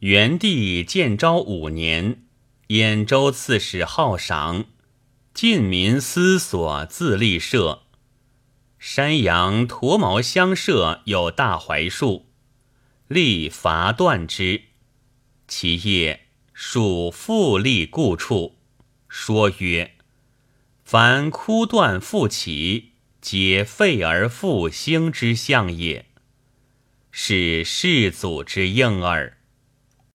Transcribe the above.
元帝建昭五年，兖州刺史好赏，晋民思所自立社。山阳驼毛乡社有大槐树，立伐断之。其叶属复立故处，说曰：“凡枯断复起，皆废而复兴之象也。是世祖之应耳。”